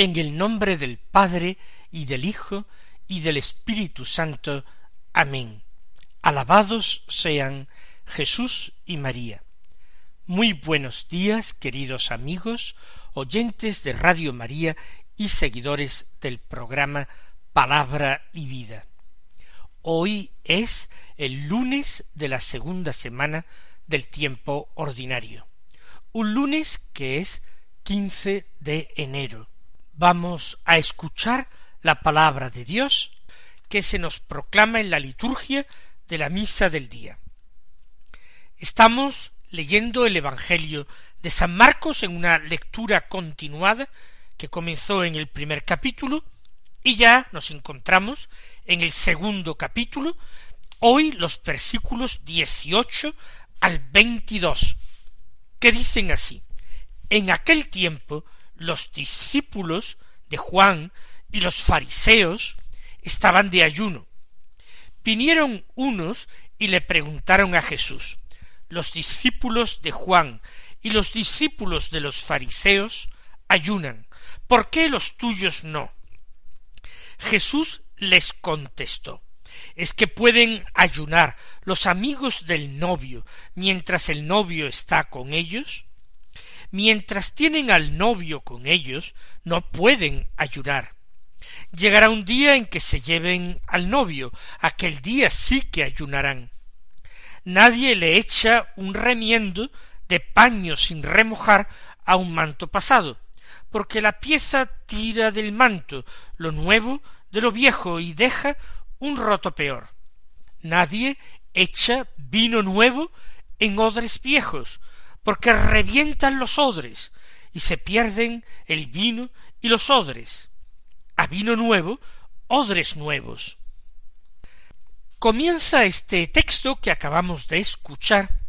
En el nombre del Padre y del Hijo y del Espíritu Santo. Amén. Alabados sean Jesús y María. Muy buenos días, queridos amigos, oyentes de Radio María y seguidores del programa Palabra y Vida. Hoy es el lunes de la segunda semana del tiempo ordinario. Un lunes que es quince de enero vamos a escuchar la palabra de Dios que se nos proclama en la liturgia de la misa del día. Estamos leyendo el Evangelio de San Marcos en una lectura continuada que comenzó en el primer capítulo y ya nos encontramos en el segundo capítulo, hoy los versículos dieciocho al veintidós, que dicen así En aquel tiempo los discípulos de Juan y los fariseos estaban de ayuno. Vinieron unos y le preguntaron a Jesús, los discípulos de Juan y los discípulos de los fariseos ayunan, ¿por qué los tuyos no? Jesús les contestó, es que pueden ayunar los amigos del novio mientras el novio está con ellos? Mientras tienen al novio con ellos, no pueden ayunar. Llegará un día en que se lleven al novio, aquel día sí que ayunarán. Nadie le echa un remiendo de paño sin remojar a un manto pasado, porque la pieza tira del manto lo nuevo de lo viejo y deja un roto peor. Nadie echa vino nuevo en odres viejos, porque revientan los odres y se pierden el vino y los odres. A vino nuevo, odres nuevos. Comienza este texto que acabamos de escuchar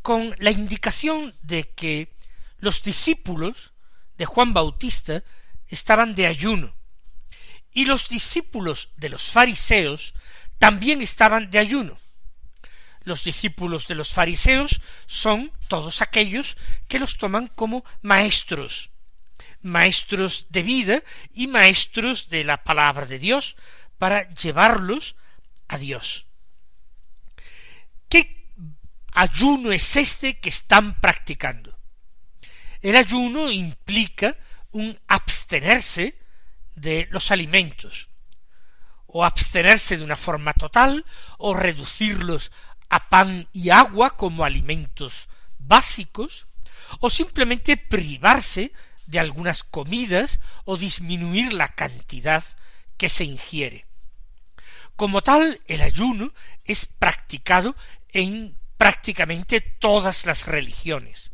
con la indicación de que los discípulos de Juan Bautista estaban de ayuno y los discípulos de los fariseos también estaban de ayuno los discípulos de los fariseos son todos aquellos que los toman como maestros, maestros de vida y maestros de la palabra de Dios para llevarlos a Dios. ¿Qué ayuno es este que están practicando? El ayuno implica un abstenerse de los alimentos, o abstenerse de una forma total, o reducirlos a pan y agua como alimentos básicos, o simplemente privarse de algunas comidas o disminuir la cantidad que se ingiere. Como tal, el ayuno es practicado en prácticamente todas las religiones.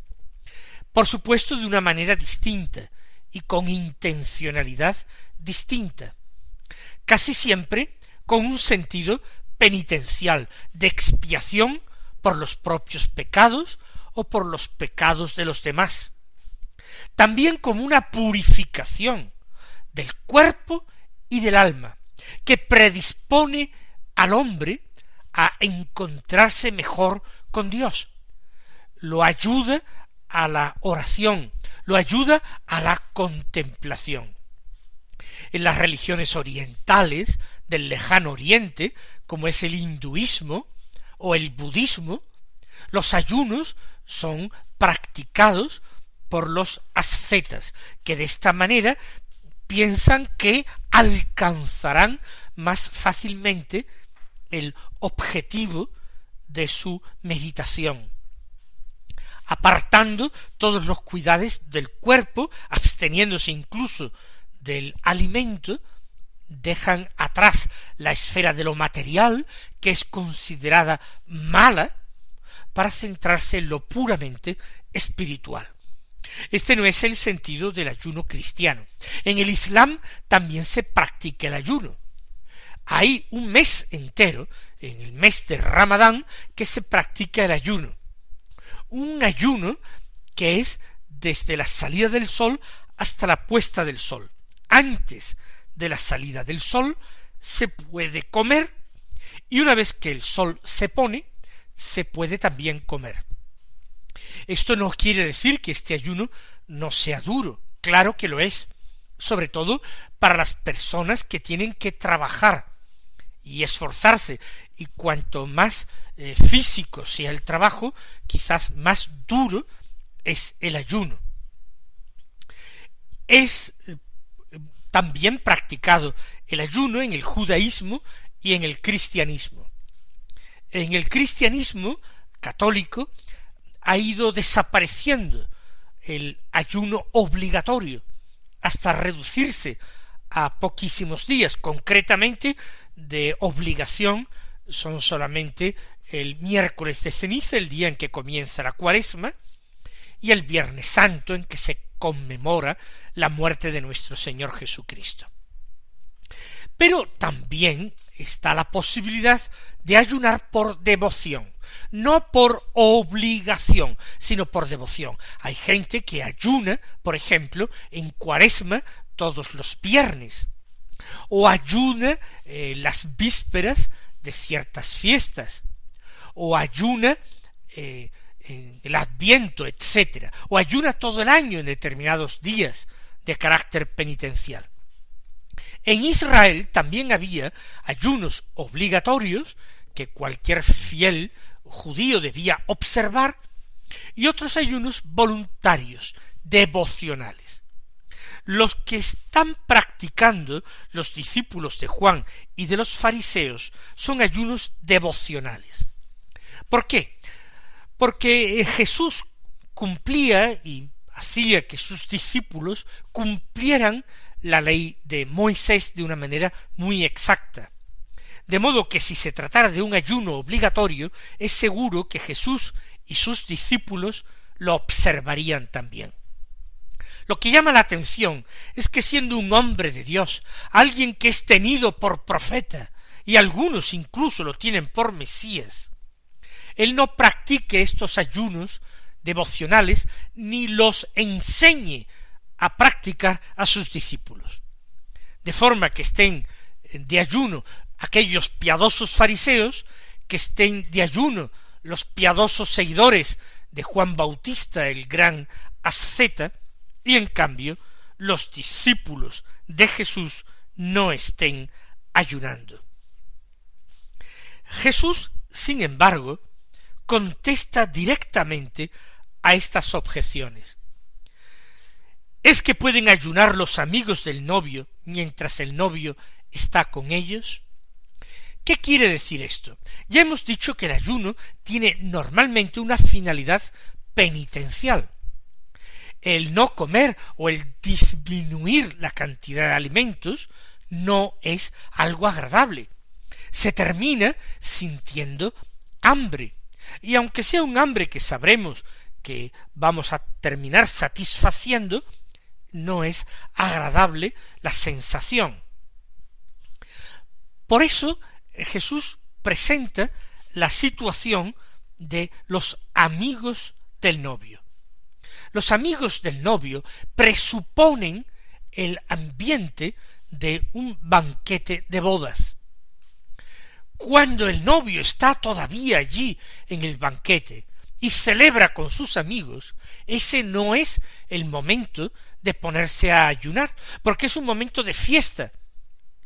Por supuesto, de una manera distinta y con intencionalidad distinta. Casi siempre con un sentido penitencial, de expiación por los propios pecados o por los pecados de los demás, también como una purificación del cuerpo y del alma, que predispone al hombre a encontrarse mejor con Dios, lo ayuda a la oración, lo ayuda a la contemplación. En las religiones orientales del lejano oriente, como es el hinduismo o el budismo, los ayunos son practicados por los ascetas, que de esta manera piensan que alcanzarán más fácilmente el objetivo de su meditación. apartando todos los cuidados del cuerpo, absteniéndose incluso del alimento, dejan atrás la esfera de lo material, que es considerada mala, para centrarse en lo puramente espiritual. Este no es el sentido del ayuno cristiano. En el Islam también se practica el ayuno. Hay un mes entero, en el mes de Ramadán, que se practica el ayuno. Un ayuno que es desde la salida del sol hasta la puesta del sol. Antes de la salida del sol se puede comer y una vez que el sol se pone, se puede también comer. Esto no quiere decir que este ayuno no sea duro, claro que lo es, sobre todo para las personas que tienen que trabajar y esforzarse, y cuanto más eh, físico sea el trabajo, quizás más duro es el ayuno. Es también practicado el ayuno en el judaísmo y en el cristianismo. En el cristianismo católico ha ido desapareciendo el ayuno obligatorio hasta reducirse a poquísimos días. Concretamente, de obligación son solamente el miércoles de ceniza, el día en que comienza la cuaresma, y el viernes santo en que se conmemora la muerte de nuestro Señor Jesucristo. Pero también está la posibilidad de ayunar por devoción, no por obligación, sino por devoción. Hay gente que ayuna, por ejemplo, en cuaresma todos los viernes, o ayuna eh, las vísperas de ciertas fiestas, o ayuna eh, en el adviento, etcétera, o ayuna todo el año en determinados días de carácter penitencial. En Israel también había ayunos obligatorios que cualquier fiel judío debía observar y otros ayunos voluntarios, devocionales. Los que están practicando los discípulos de Juan y de los fariseos son ayunos devocionales. ¿Por qué? Porque Jesús cumplía y hacía que sus discípulos cumplieran la ley de Moisés de una manera muy exacta. De modo que si se tratara de un ayuno obligatorio, es seguro que Jesús y sus discípulos lo observarían también. Lo que llama la atención es que siendo un hombre de Dios, alguien que es tenido por profeta, y algunos incluso lo tienen por Mesías, él no practique estos ayunos devocionales ni los enseñe a practicar a sus discípulos. De forma que estén de ayuno aquellos piadosos fariseos, que estén de ayuno los piadosos seguidores de Juan Bautista, el gran asceta, y en cambio los discípulos de Jesús no estén ayunando. Jesús, sin embargo, contesta directamente a estas objeciones. ¿Es que pueden ayunar los amigos del novio mientras el novio está con ellos? ¿Qué quiere decir esto? Ya hemos dicho que el ayuno tiene normalmente una finalidad penitencial. El no comer o el disminuir la cantidad de alimentos no es algo agradable. Se termina sintiendo hambre. Y aunque sea un hambre que sabremos que vamos a terminar satisfaciendo, no es agradable la sensación. Por eso Jesús presenta la situación de los amigos del novio. Los amigos del novio presuponen el ambiente de un banquete de bodas. Cuando el novio está todavía allí en el banquete y celebra con sus amigos, ese no es el momento de ponerse a ayunar, porque es un momento de fiesta,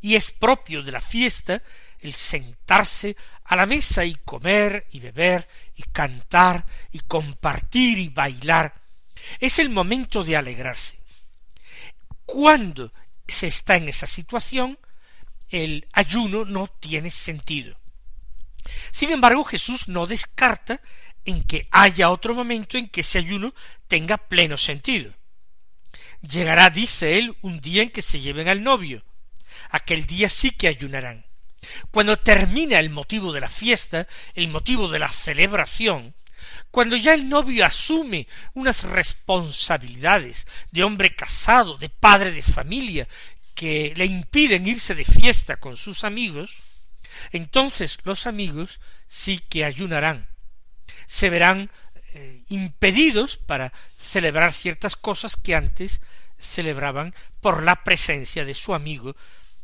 y es propio de la fiesta el sentarse a la mesa y comer y beber y cantar y compartir y bailar. Es el momento de alegrarse. Cuando se está en esa situación, el ayuno no tiene sentido. Sin embargo, Jesús no descarta en que haya otro momento en que ese ayuno tenga pleno sentido. Llegará, dice él, un día en que se lleven al novio. Aquel día sí que ayunarán. Cuando termina el motivo de la fiesta, el motivo de la celebración, cuando ya el novio asume unas responsabilidades de hombre casado, de padre de familia, que le impiden irse de fiesta con sus amigos, entonces los amigos sí que ayunarán, se verán eh, impedidos para celebrar ciertas cosas que antes celebraban por la presencia de su amigo,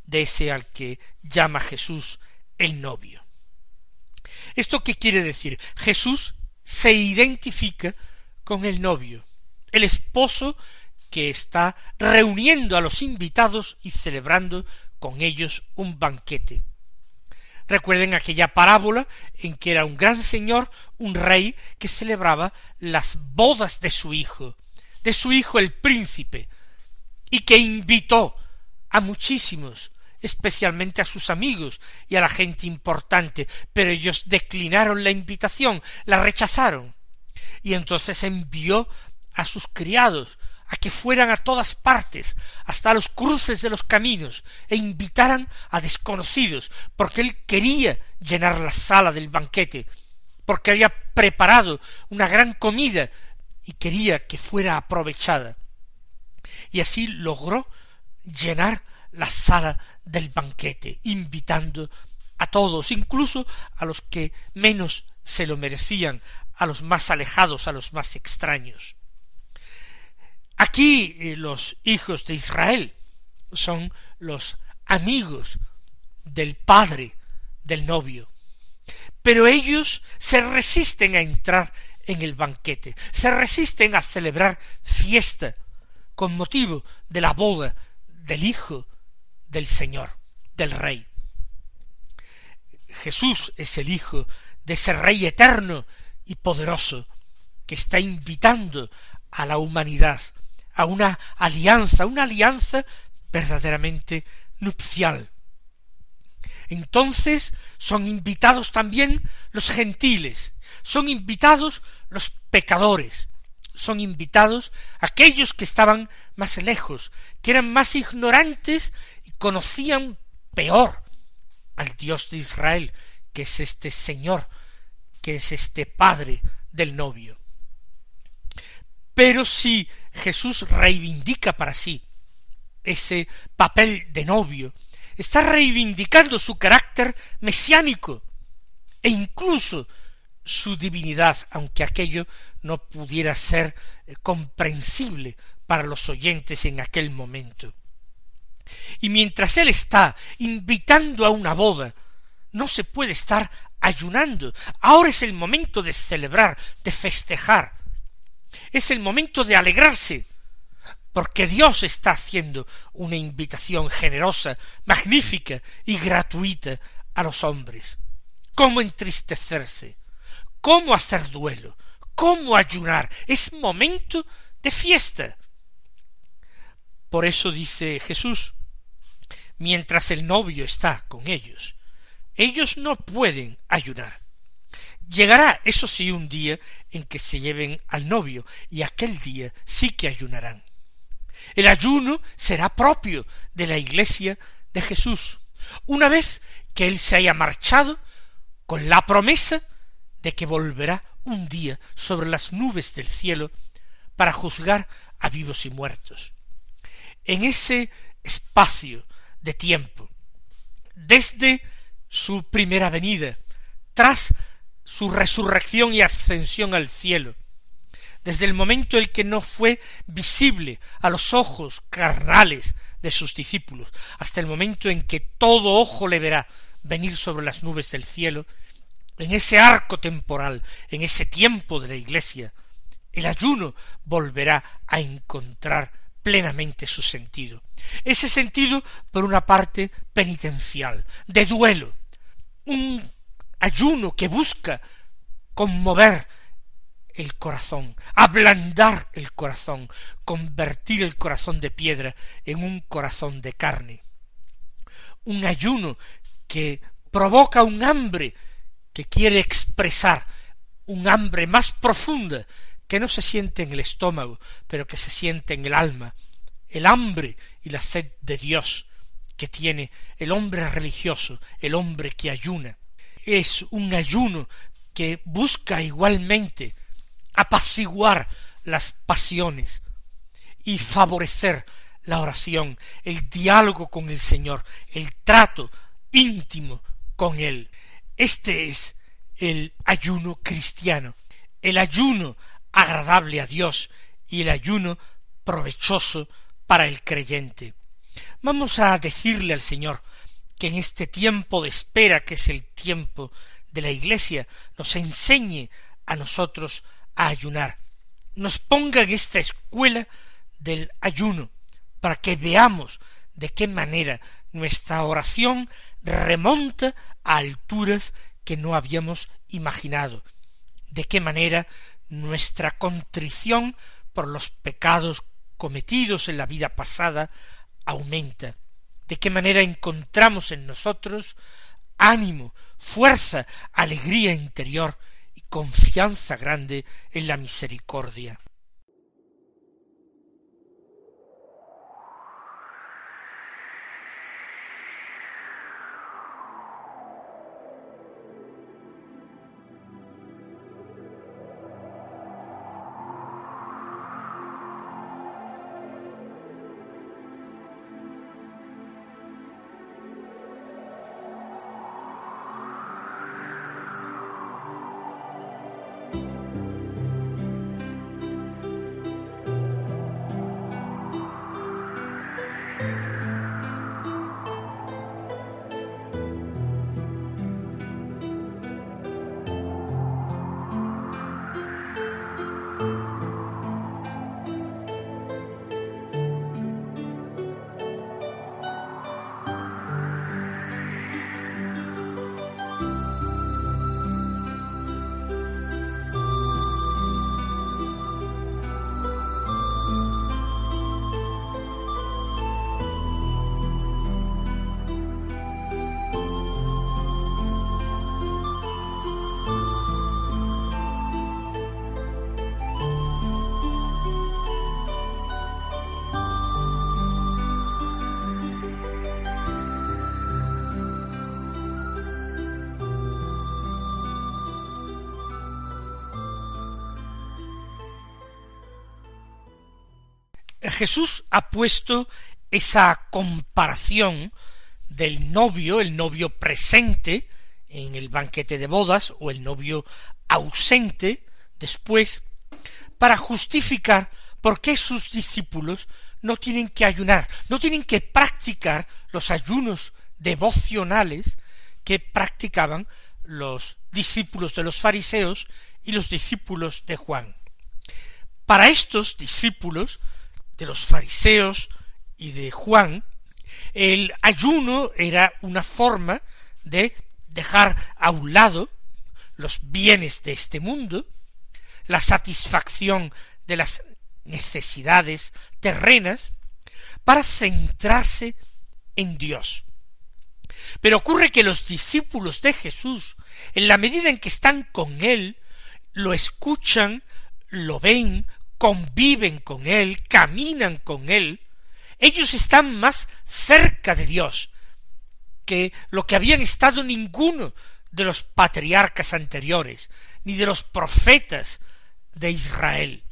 de ese al que llama Jesús el novio. ¿Esto qué quiere decir? Jesús se identifica con el novio, el esposo que está reuniendo a los invitados y celebrando con ellos un banquete. Recuerden aquella parábola en que era un gran señor, un rey, que celebraba las bodas de su hijo, de su hijo el príncipe, y que invitó a muchísimos, especialmente a sus amigos y a la gente importante, pero ellos declinaron la invitación, la rechazaron, y entonces envió a sus criados a que fueran a todas partes, hasta los cruces de los caminos, e invitaran a desconocidos, porque él quería llenar la sala del banquete, porque había preparado una gran comida y quería que fuera aprovechada. Y así logró llenar la sala del banquete, invitando a todos, incluso a los que menos se lo merecían, a los más alejados, a los más extraños. Aquí eh, los hijos de Israel son los amigos del padre del novio. Pero ellos se resisten a entrar en el banquete, se resisten a celebrar fiesta con motivo de la boda del Hijo del Señor, del Rey. Jesús es el Hijo de ese Rey eterno y poderoso que está invitando a la humanidad a una alianza, una alianza verdaderamente nupcial. Entonces son invitados también los gentiles, son invitados los pecadores, son invitados aquellos que estaban más lejos, que eran más ignorantes y conocían peor al Dios de Israel, que es este Señor, que es este Padre del novio. Pero si Jesús reivindica para sí ese papel de novio, está reivindicando su carácter mesiánico e incluso su divinidad, aunque aquello no pudiera ser eh, comprensible para los oyentes en aquel momento. Y mientras él está invitando a una boda, no se puede estar ayunando. Ahora es el momento de celebrar, de festejar, es el momento de alegrarse, porque Dios está haciendo una invitación generosa, magnífica y gratuita a los hombres. ¿Cómo entristecerse? ¿Cómo hacer duelo? ¿Cómo ayunar? Es momento de fiesta. Por eso dice Jesús, mientras el novio está con ellos, ellos no pueden ayunar. Llegará, eso sí, un día en que se lleven al novio, y aquel día sí que ayunarán. El ayuno será propio de la iglesia de Jesús, una vez que él se haya marchado con la promesa de que volverá un día sobre las nubes del cielo para juzgar a vivos y muertos. En ese espacio de tiempo, desde su primera venida, tras su resurrección y ascensión al cielo, desde el momento en que no fue visible a los ojos carnales de sus discípulos, hasta el momento en que todo ojo le verá venir sobre las nubes del cielo, en ese arco temporal, en ese tiempo de la Iglesia, el ayuno volverá a encontrar plenamente su sentido. Ese sentido, por una parte, penitencial, de duelo, un ayuno que busca conmover el corazón, ablandar el corazón, convertir el corazón de piedra en un corazón de carne. Un ayuno que provoca un hambre que quiere expresar un hambre más profunda que no se siente en el estómago, pero que se siente en el alma, el hambre y la sed de Dios que tiene el hombre religioso, el hombre que ayuna. Es un ayuno que busca igualmente apaciguar las pasiones y favorecer la oración, el diálogo con el Señor, el trato íntimo con Él. Este es el ayuno cristiano, el ayuno agradable a Dios y el ayuno provechoso para el creyente. Vamos a decirle al Señor que en este tiempo de espera, que es el tiempo de la Iglesia, nos enseñe a nosotros a ayunar, nos ponga en esta escuela del ayuno, para que veamos de qué manera nuestra oración remonta a alturas que no habíamos imaginado, de qué manera nuestra contrición por los pecados cometidos en la vida pasada aumenta, de qué manera encontramos en nosotros ánimo, fuerza, alegría interior y confianza grande en la misericordia. Jesús ha puesto esa comparación del novio, el novio presente en el banquete de bodas o el novio ausente después, para justificar por qué sus discípulos no tienen que ayunar, no tienen que practicar los ayunos devocionales que practicaban los discípulos de los fariseos y los discípulos de Juan. Para estos discípulos de los fariseos y de Juan, el ayuno era una forma de dejar a un lado los bienes de este mundo, la satisfacción de las necesidades terrenas, para centrarse en Dios. Pero ocurre que los discípulos de Jesús, en la medida en que están con Él, lo escuchan, lo ven, conviven con Él, caminan con Él, ellos están más cerca de Dios que lo que habían estado ninguno de los patriarcas anteriores, ni de los profetas de Israel.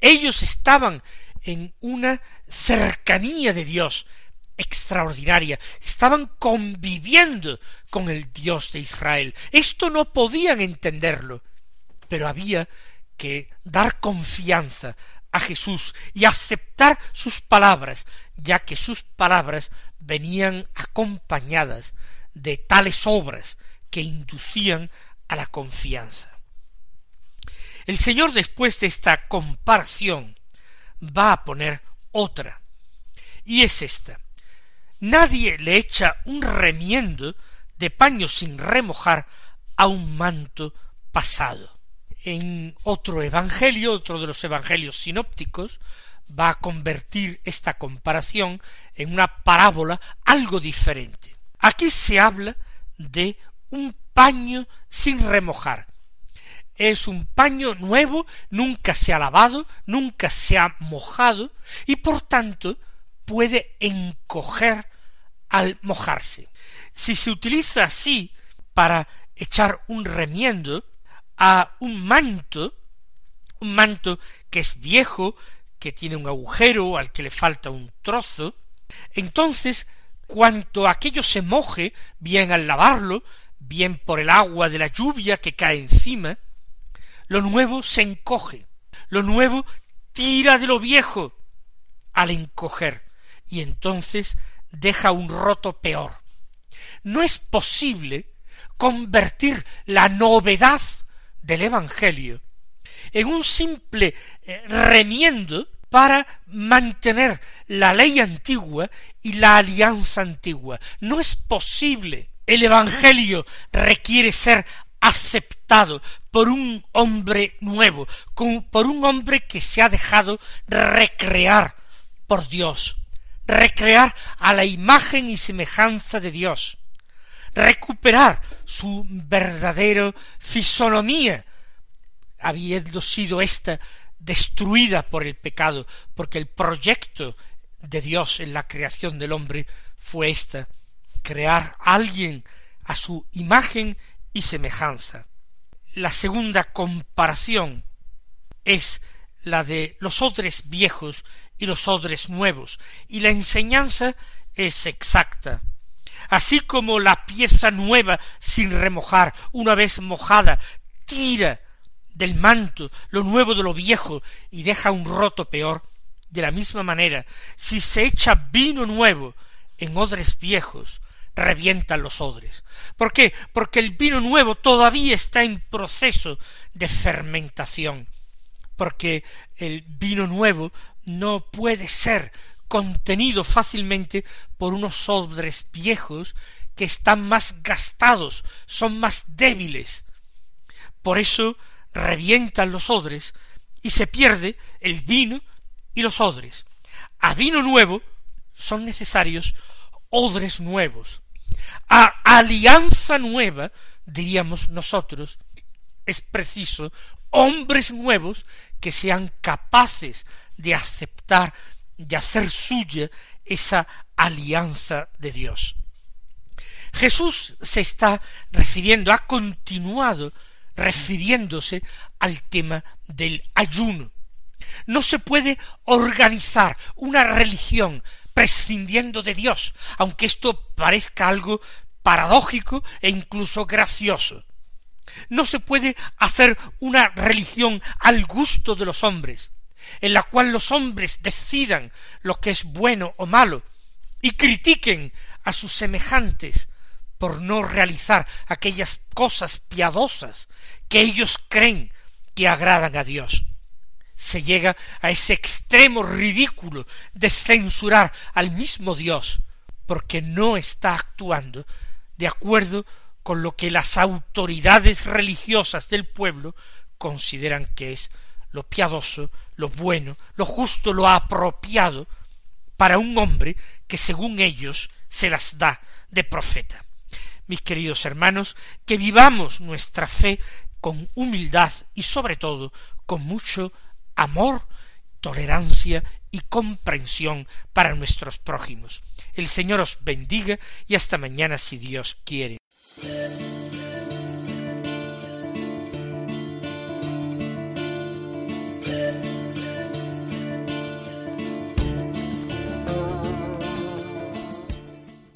Ellos estaban en una cercanía de Dios extraordinaria, estaban conviviendo con el Dios de Israel. Esto no podían entenderlo, pero había que dar confianza a Jesús y aceptar sus palabras, ya que sus palabras venían acompañadas de tales obras que inducían a la confianza. El Señor después de esta comparación va a poner otra, y es esta. Nadie le echa un remiendo de paño sin remojar a un manto pasado en otro evangelio, otro de los evangelios sinópticos, va a convertir esta comparación en una parábola algo diferente. Aquí se habla de un paño sin remojar. es un paño nuevo, nunca se ha lavado, nunca se ha mojado, y por tanto puede encoger al mojarse. Si se utiliza así para echar un remiendo a un manto, un manto que es viejo, que tiene un agujero, al que le falta un trozo, entonces cuanto aquello se moje, bien al lavarlo, bien por el agua de la lluvia que cae encima, lo nuevo se encoge, lo nuevo tira de lo viejo al encoger, y entonces deja un roto peor. No es posible convertir la novedad del Evangelio en un simple eh, remiendo para mantener la ley antigua y la alianza antigua. No es posible. El Evangelio requiere ser aceptado por un hombre nuevo, por un hombre que se ha dejado recrear por Dios, recrear a la imagen y semejanza de Dios, recuperar su verdadero fisonomía, habiendo sido ésta destruida por el pecado, porque el proyecto de Dios en la creación del hombre fue ésta, crear a alguien a su imagen y semejanza. La segunda comparación es la de los odres viejos y los odres nuevos, y la enseñanza es exacta. Así como la pieza nueva sin remojar, una vez mojada, tira del manto lo nuevo de lo viejo y deja un roto peor, de la misma manera, si se echa vino nuevo en odres viejos, revientan los odres. ¿Por qué? Porque el vino nuevo todavía está en proceso de fermentación, porque el vino nuevo no puede ser contenido fácilmente por unos odres viejos que están más gastados, son más débiles. Por eso revientan los odres y se pierde el vino y los odres. A vino nuevo son necesarios odres nuevos. A alianza nueva, diríamos nosotros, es preciso hombres nuevos que sean capaces de aceptar, hacer suya esa alianza de Dios. Jesús se está refiriendo, ha continuado refiriéndose al tema del ayuno. No se puede organizar una religión prescindiendo de Dios, aunque esto parezca algo paradójico e incluso gracioso. No se puede hacer una religión al gusto de los hombres, en la cual los hombres decidan lo que es bueno o malo, y critiquen a sus semejantes por no realizar aquellas cosas piadosas que ellos creen que agradan a Dios. Se llega a ese extremo ridículo de censurar al mismo Dios porque no está actuando de acuerdo con lo que las autoridades religiosas del pueblo consideran que es lo piadoso, lo bueno, lo justo, lo apropiado para un hombre que según ellos se las da de profeta mis queridos hermanos, que vivamos nuestra fe con humildad y sobre todo con mucho amor, tolerancia y comprensión para nuestros prójimos. El Señor os bendiga y hasta mañana si Dios quiere.